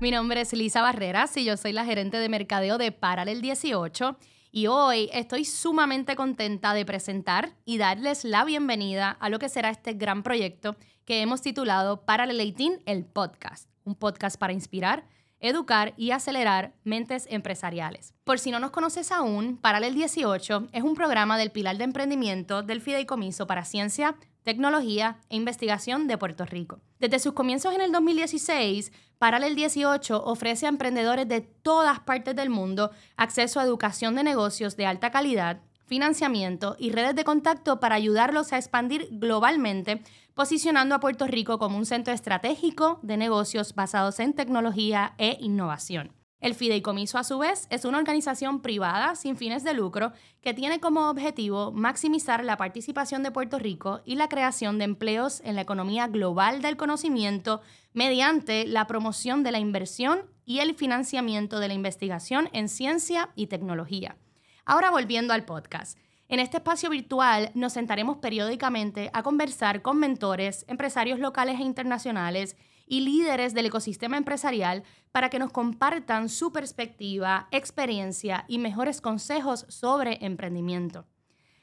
Mi nombre es Lisa Barreras y yo soy la gerente de mercadeo de Paralel 18. Y hoy estoy sumamente contenta de presentar y darles la bienvenida a lo que será este gran proyecto que hemos titulado Paralel 18, el podcast. Un podcast para inspirar, educar y acelerar mentes empresariales. Por si no nos conoces aún, Paralel 18 es un programa del Pilar de Emprendimiento del Fideicomiso para Ciencia, Tecnología e Investigación de Puerto Rico. Desde sus comienzos en el 2016, Paralel 18 ofrece a emprendedores de todas partes del mundo acceso a educación de negocios de alta calidad, financiamiento y redes de contacto para ayudarlos a expandir globalmente, posicionando a Puerto Rico como un centro estratégico de negocios basados en tecnología e innovación. El fideicomiso, a su vez, es una organización privada sin fines de lucro que tiene como objetivo maximizar la participación de Puerto Rico y la creación de empleos en la economía global del conocimiento mediante la promoción de la inversión y el financiamiento de la investigación en ciencia y tecnología. Ahora volviendo al podcast. En este espacio virtual nos sentaremos periódicamente a conversar con mentores, empresarios locales e internacionales y líderes del ecosistema empresarial para que nos compartan su perspectiva, experiencia y mejores consejos sobre emprendimiento.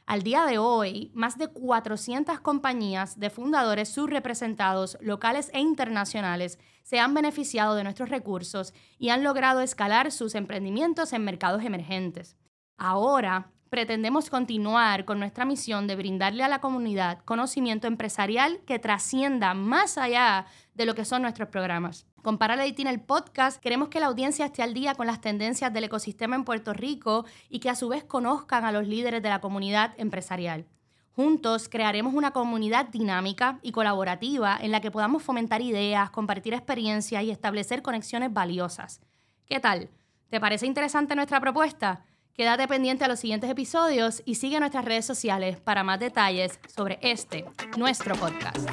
Al día de hoy, más de 400 compañías de fundadores subrepresentados locales e internacionales se han beneficiado de nuestros recursos y han logrado escalar sus emprendimientos en mercados emergentes. Ahora, pretendemos continuar con nuestra misión de brindarle a la comunidad conocimiento empresarial que trascienda más allá de lo que son nuestros programas. Con Paralelitin el podcast, queremos que la audiencia esté al día con las tendencias del ecosistema en Puerto Rico y que a su vez conozcan a los líderes de la comunidad empresarial. Juntos crearemos una comunidad dinámica y colaborativa en la que podamos fomentar ideas, compartir experiencias y establecer conexiones valiosas. ¿Qué tal? ¿Te parece interesante nuestra propuesta? Quédate pendiente a los siguientes episodios y sigue nuestras redes sociales para más detalles sobre este, nuestro podcast.